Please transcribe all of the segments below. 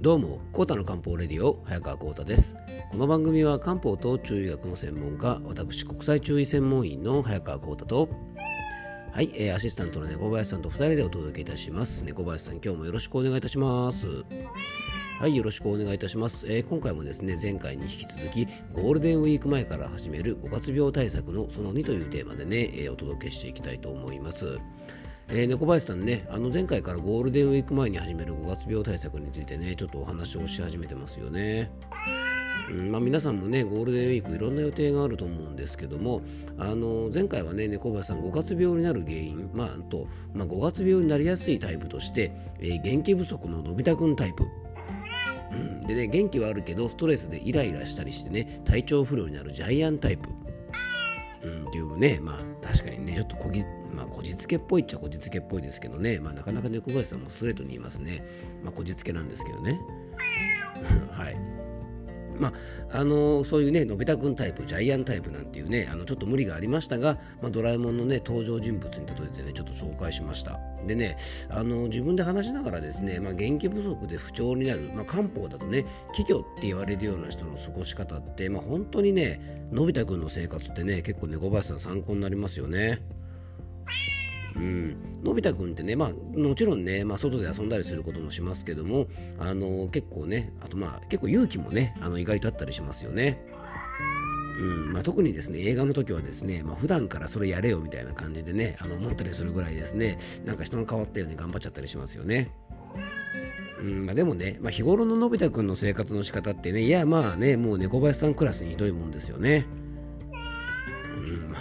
どうも、コータの漢方レディオ、早川コータです。この番組は漢方と中医学の専門家、私、国際中医専門員の早川コータと、はい、えー、アシスタントの猫林さんと2人でお届けいたします。猫林さん、今日もよろしくお願いいたします。はい、よろしくお願いいたします、えー、今回もですね、前回に引き続き、ゴールデンウィーク前から始める5月病対策のその2というテーマでね、えー、お届けしていきたいと思います。えー、猫林さんね、あの前回からゴールデンウィーク前に始める5月病対策についてね、ちょっとお話をし始めてますよね。うんまあ、皆さんもね、ゴールデンウィークいろんな予定があると思うんですけども、あの前回はね、猫林さん、5月病になる原因、まあ、とまあ、5月病になりやすいタイプとして、えー、元気不足ののび太くんタイプ。うん、でね、元気はあるけど、ストレスでイライラしたりしてね、体調不良になるジャイアンタイプ。うん、っていうね、まあ確かにね、ちょっとこぎまあ、こじつけっぽいっちゃこじつけっぽいですけどね、まあ、なかなか猫林さんもストレートに言いますね。まあ、こじつけなんですけどね。はい。まあ、あのー、そういうね、のび太くんタイプ、ジャイアンタイプなんていうね、あのちょっと無理がありましたが、まあ、ドラえもんのね、登場人物に例えてね、ちょっと紹介しました。でね、あのー、自分で話しながらですね、まあ、元気不足で不調になる、まあ、漢方だとね、気虚って言われるような人の過ごし方って、まあ、本当にね、のび太くんの生活ってね、結構猫林さん参考になりますよね。うん、のび太くんってね、まあ、もちろんね、まあ、外で遊んだりすることもしますけども、あの結構ね、あとまあ、結構勇気もね、あの意外とあったりしますよね。うんまあ、特にですね映画の時はですね、まあ、普段からそれやれよみたいな感じでねあの思ったりするぐらいですねなんか人が変わったように頑張っちゃったりしますよね。うんまあ、でもね、まあ、日頃ののび太くんの生活の仕方ってねいやまあねもう猫林さんクラスにひどいもんですよね。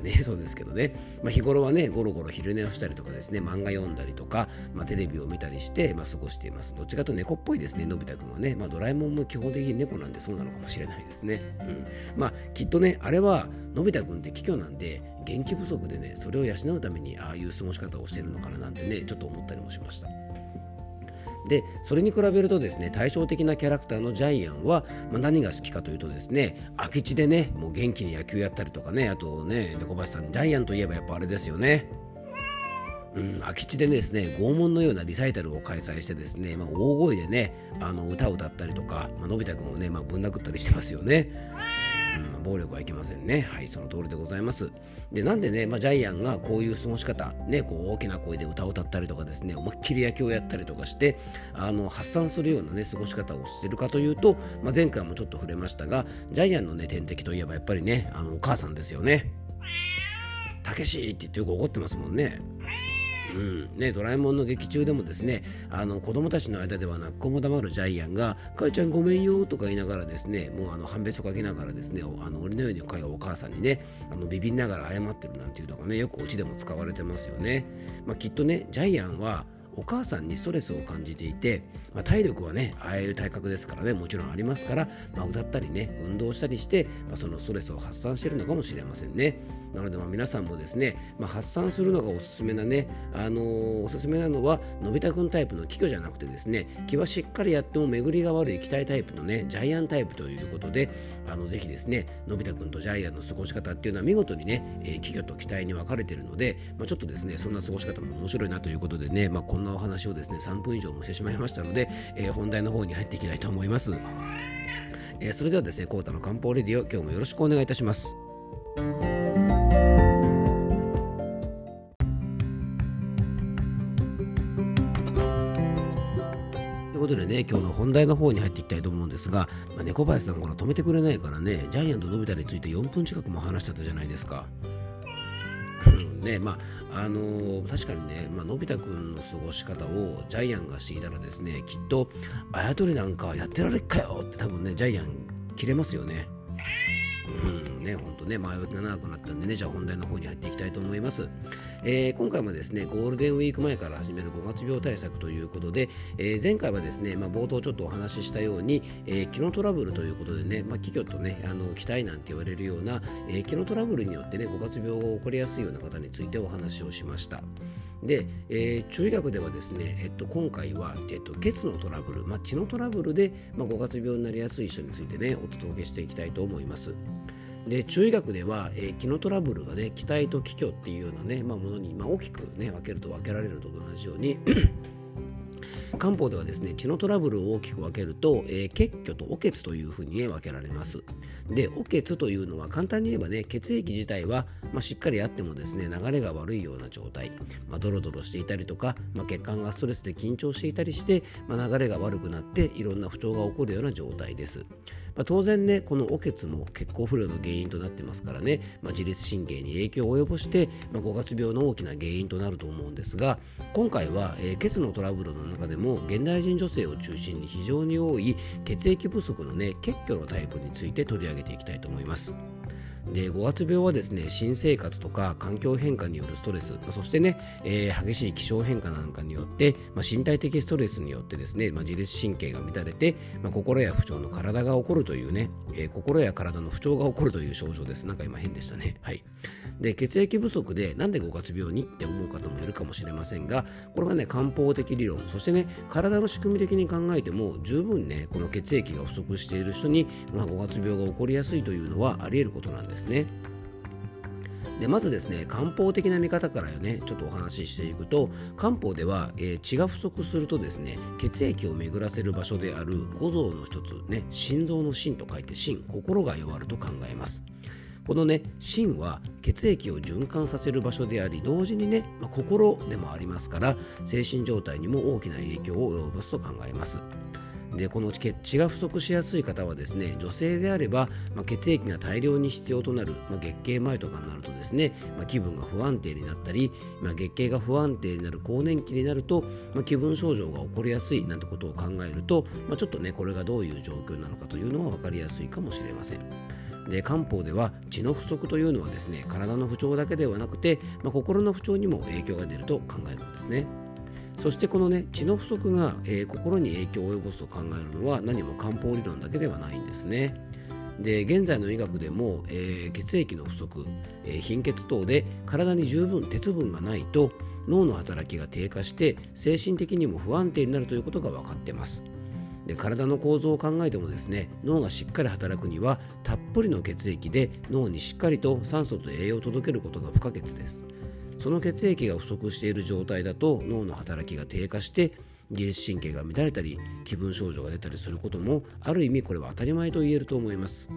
ね、そうですけどね、まあ、日頃はね、ゴロゴロ昼寝をしたりとかですね、漫画読んだりとか、まあ、テレビを見たりして、まあ、過ごしています。どっちかと猫っぽいですね、のび太くんはね。まあ、ドラえもんも基本的に猫なんでそうなのかもしれないですね。うん。まあ、きっとね、あれは、のび太くんって気虚なんで、元気不足でね、それを養うために、ああいう過ごし方をしてるのかななんてね、ちょっと思ったりもしました。でそれに比べるとですね対照的なキャラクターのジャイアンは、まあ、何が好きかというとですね空き地でねもう元気に野球やったりとかねあとね猫橋さんジャイアンといえばやっぱあれですよねうん、空き地でですね拷問のようなリサイタルを開催してですね、まあ、大声でねあの歌を歌ったりとか、まあのび太くんをね、まあ、ぶん殴ったりしてますよね。暴力はいけませんね。はい、その通りでございます。で、なんでね、まあ、ジャイアンがこういう過ごし方、ね、こう大きな声で歌を歌ったりとかですね、思いっきり野球をやったりとかして、あの発散するようなね、過ごし方をしてるかというと、まあ、前回もちょっと触れましたが、ジャイアンのね、天敵といえばやっぱりね、あのお母さんですよね。たけしって言ってよく怒ってますもんね。うん。ね、ドラえもんの劇中でもですねあの子供たちの間では泣く子も黙るジャイアンが「母ちゃんごめんよ」とか言いながらですねもうあの判別をかけながらですねあの俺のようにお母さんにねあのビビりながら謝ってるなんていうのがねよくオチでも使われてますよね、まあ、きっとねジャイアンはお母さんにストレスを感じていて、まあ、体力はねああいう体格ですからねもちろんありますから、まあ、歌ったりね運動したりして、まあ、そのストレスを発散してるのかもしれませんね。なのでま皆さんもですね、ま、発散するのがおすすめなね、あのー、おすすめなのはのび太くんタイプの気虚じゃなくてですね気はしっかりやっても巡りが悪い気体タイプのねジャイアンタイプということであのぜひですねのび太くんとジャイアンの過ごし方っていうのは見事にね、えー、気虚と気体に分かれてるので、ま、ちょっとですねそんな過ごし方も面白いなということでね、まあ、こんなお話をですね3分以上もしてしまいましたので、えー、本題の方に入っていきたいと思います、えー、それではですねコータの漢方レディオ今日もよろしくお願いいたしますということでね、今日の本題の方に入っていきたいと思うんですが、まあ、猫林さん、これ止めてくれないからね、ジャイアントのび太について4分近くも話しちゃったじゃないですか。ねまああのー、確かにね、まあのび太くんの過ごし方をジャイアンがしていたらですねきっとあやとりなんかやってられっかよって多分ねジャイアン切れますよね。うんね、ほんとね、前置きが長くなったんでね、じゃあ本題の方に入っていきたいと思います。えー、今回もですね、ゴールデンウィーク前から始める5月病対策ということで、えー、前回はですね、まあ、冒頭ちょっとお話ししたように、えー、気のトラブルということでね、まあ、気虚とね、あの、気体なんて言われるような、えー、気のトラブルによってね、5月病が起こりやすいような方についてお話をしました。で、えー、中医学ではですね、えっと、今回は、えっと、血のトラブル、まあ、血のトラブルで、まあ、5月病になりやすい人についてね、お届けしていきたいと思います。で中医学では、えー、気のトラブルがね気体と気虚っていうようなね、まあ、ものに、まあ、大きくね分けると分けられるのと同じように 漢方ではですね血のトラブルを大きく分けると、えー、血虚とお血というふうに、ね、分けられます。でお血というのは簡単に言えばね血液自体は、まあ、しっかりあってもですね流れが悪いような状態、まあ、ドロドロしていたりとか、まあ、血管がストレスで緊張していたりして、まあ、流れが悪くなっていろんな不調が起こるような状態です。まあ、当然ねこのおけつも血行不良の原因となってますからね、まあ、自律神経に影響を及ぼして、まあ、5月病の大きな原因となると思うんですが今回は、えー、血のトラブルの中でも現代人女性を中心に非常に多い血液不足のね血虚のタイプについて取り上げていきたいと思います。で5月病はですね新生活とか環境変化によるストレス、まあ、そしてね、えー、激しい気象変化なんかによって、まあ、身体的ストレスによってですね、まあ、自律神経が乱れて、まあ、心や不調の体が起こるというね、えー、心や体の不調が起こるという症状です。なんか今変でしたね。はい。で血液不足でなんで5月病にって思う方もいるかもしれませんがこれはね漢方的理論そしてね体の仕組み的に考えても十分ねこの血液が不足している人に、まあ、5月病が起こりやすいというのはあり得ることなんです。ですね。でまずですね漢方的な見方からねちょっとお話ししていくと漢方では、えー、血が不足するとですね血液を巡らせる場所である五臓の一つね心臓の心と書いて心心が弱ると考えますこのね心は血液を循環させる場所であり同時にね、まあ、心でもありますから精神状態にも大きな影響を及ぼすと考えますでこの血が不足しやすい方はですね女性であれば、まあ、血液が大量に必要となる、まあ、月経前とかになるとですね、まあ、気分が不安定になったり、まあ、月経が不安定になる更年期になると、まあ、気分症状が起こりやすいなんてことを考えると、まあ、ちょっとねこれがどういう状況なのかというのは分かりやすいかもしれません。で漢方では血の不足というのはですね体の不調だけではなくて、まあ、心の不調にも影響が出ると考えるんですね。そしてこのね血の不足が、えー、心に影響を及ぼすと考えるのは何も漢方理論だけではないんですね。で現在の医学でも、えー、血液の不足、えー、貧血等で体に十分鉄分がないと脳の働きが低下して精神的にも不安定になるということが分かってますで体の構造を考えてもですね脳がしっかり働くにはたっぷりの血液で脳にしっかりと酸素と栄養を届けることが不可欠ですその血液が不足している状態だと脳の働きが低下して自律神経が乱れたり気分症状が出たりすることもある意味これは当たり前と言えると思います。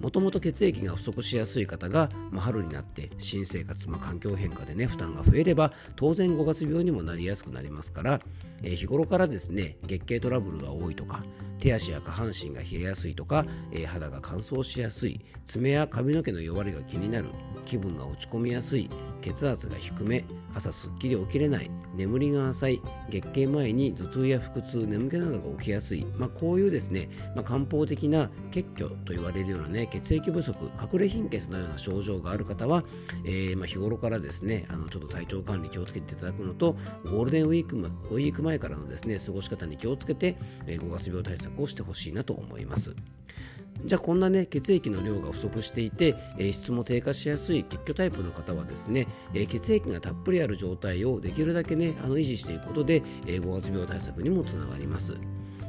もともと血液が不足しやすい方が、まあ、春になって新生活、まあ、環境変化でね負担が増えれば当然5月病にもなりやすくなりますから、えー、日頃からですね月経トラブルが多いとか手足や下半身が冷えやすいとか、えー、肌が乾燥しやすい爪や髪の毛の弱りが気になる気分が落ち込みやすい血圧が低め朝すっきり起きれない眠りが浅い月経前に頭痛や腹痛眠気などが起きやすい、まあ、こういうですね、まあ、漢方的な血虚と言われるようなね血液不足隠れ貧血のような症状がある方は、えー、まあ、日頃からですねあのちょっと体調管理気をつけていただくのとゴールデンウィークウィーク前からのですね過ごし方に気をつけて、えー、5月病対策をしてほしいなと思います。じゃあこんなね血液の量が不足していて、えー、質も低下しやすい血虚タイプの方はですね、えー、血液がたっぷりある状態をできるだけねあの維持していくことで、えー、5月病対策にもつながります。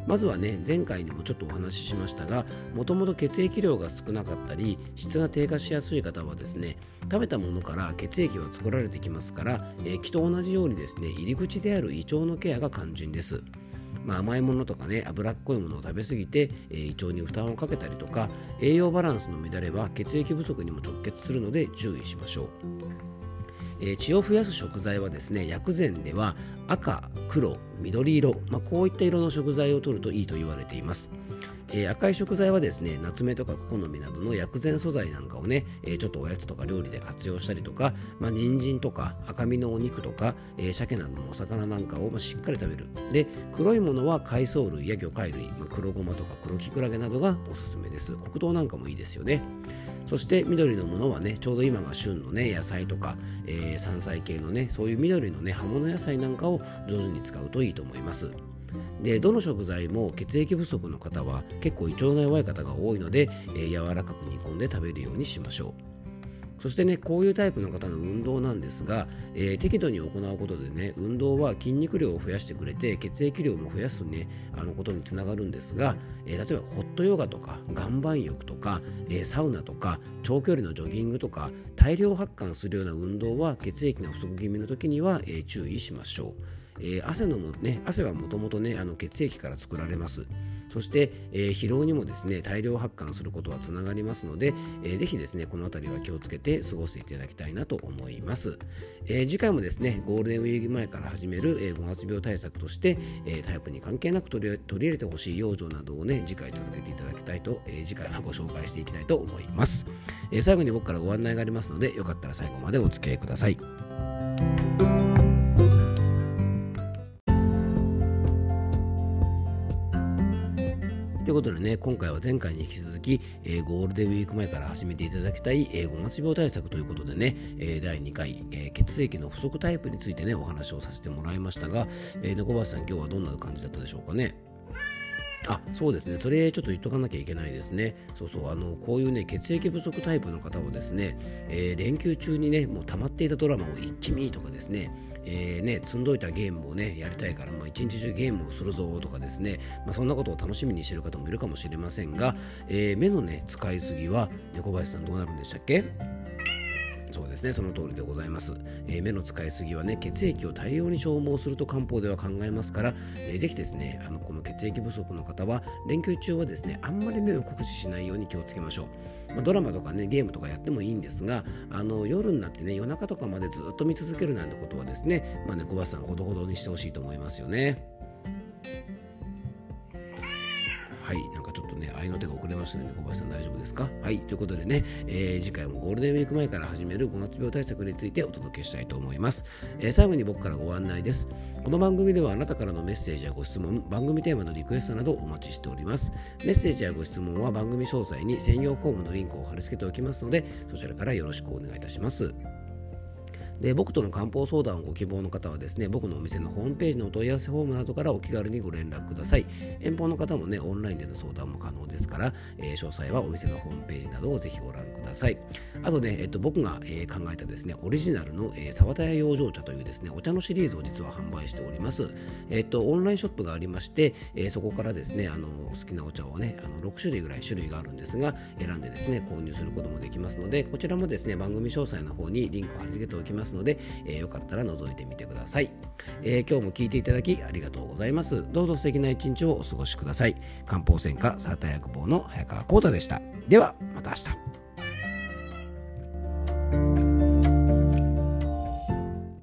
まずはね前回にもちょっとお話ししましたがもともと血液量が少なかったり質が低下しやすい方はですね食べたものから血液は作られてきますから、えー、気と同じようにですね入り口である胃腸のケアが肝心です。まあ、甘いものとかね脂っこいものを食べ過ぎて、えー、胃腸に負担をかけたりとか栄養バランスの乱れは血液不足にも直結するので注意しましょう。え、血を増やす食材はですね薬膳では赤、黒、緑色、まあ、こういった色の食材を摂るといいと言われています。えー、赤い食材はですね夏目とかクコの実などの薬膳素材なんかをね、えー、ちょっとおやつとか料理で活用したりとか、まあ、人参とか赤身のお肉とか、えー、鮭などのお魚なんかを、しっかり食べる。で黒いものは海藻類や魚介類、まあ、黒ごまとか黒きくらげなどがおすすめです。黒糖なんかもいいですよね。そして緑のものはねちょうど今が旬のね野菜とか、えー、山菜系のねそういう緑のね葉物野菜なんかを上手に使うといいと思います。でどの食材も血液不足の方は結構胃腸の弱い方が多いので、えー、柔らかく煮込んで食べるようにしましょうそしてねこういうタイプの方の運動なんですが、えー、適度に行うことでね運動は筋肉量を増やしてくれて血液量も増やすねあのことにつながるんですが、えー、例えばホットヨガとか岩盤浴とか、えー、サウナとか長距離のジョギングとか大量発汗するような運動は血液が不足気味の時には、え注意しましょう。えー、汗のもね汗はもともとねあの血液から作られます。そして、えー、疲労にもですね大量発汗することはつながりますので、えー、ぜひですねこの辺りは気をつけて過ごしていただきたいなと思います、えー、次回もですねゴールデンウィーク前から始める、えー、5月病対策として、えー、タイプに関係なく取り入れてほしい養生などをね次回続けていただきたいと、えー、次回はご紹介していきたいと思います、えー、最後に僕からご案内がありますのでよかったら最後までお付き合いください。ことでね、今回は前回に引き続き、えー、ゴールデンウィーク前から始めていただきたい、えー、5月病対策ということでね、えー、第2回、えー、血液の不足タイプについてね、お話をさせてもらいましたが、えー、猫林さん、今日はどんな感じだったでしょうかね？あそうですね、それちょっと言っとかなきゃいけないですね。そうそう、あのこういうね、血液不足タイプの方はですね、えー、連休中にね、もう溜まっていたドラマを一気見とかですね、えー、ね、積んどいたゲームをね、やりたいから、まあ、一日中ゲームをするぞとかですね、まあ、そんなことを楽しみにしてる方もいるかもしれませんが、えー、目のね、使いすぎは、猫林さんどうなるんでしたっけ？そうですね、その通りでございます。えー、目の使いすぎはね、血液を大量に消耗すると漢方では考えますから、えー、ぜひですね、あのこの血液不足の方は、連休中はですね、あんまり目を酷使しないように気をつけましょう。まあ、ドラマとかね、ゲームとかやってもいいんですが、あの夜になってね、夜中とかまでずっと見続けるなんてことはですね、まあね、小橋さん、ほどほどにしてほしいと思いますよね。はい、かちょっとね、愛の手が遅れましたね、小林さん大丈夫ですか？はい、ということでね、えー、次回もゴールデンウィーク前から始める5月病対策についてお届けしたいと思います。えー、最後に僕からご案内です。この番組ではあなたからのメッセージやご質問、番組テーマのリクエストなどお待ちしております。メッセージやご質問は番組詳細に専用フォームのリンクを貼り付けておきますので、そちらからよろしくお願いいたします。で僕との漢方相談をご希望の方はですね僕のお店のホームページのお問い合わせフォームなどからお気軽にご連絡ください。遠方の方もねオンラインでの相談も可能ですから、えー、詳細はお店のホームページなどをぜひご覧ください。あとね、えっと、僕が、えー、考えたですねオリジナルの、えー、沢田屋養生茶というですねお茶のシリーズを実は販売しております。えっとオンラインショップがありまして、え、そこからですねあの好きなお茶をねあの6種類ぐらい種類があるんですが選んでですね購入することもできますのでこちらもですね番組詳細の方にリンクを貼り付けておきます。ますので、えー、よかったら覗いてみてください、えー、今日も聞いていただきありがとうございます。どうぞ素敵な一日をお過ごしください。漢方専科サーター薬房の早川浩太でした。ではまた明日。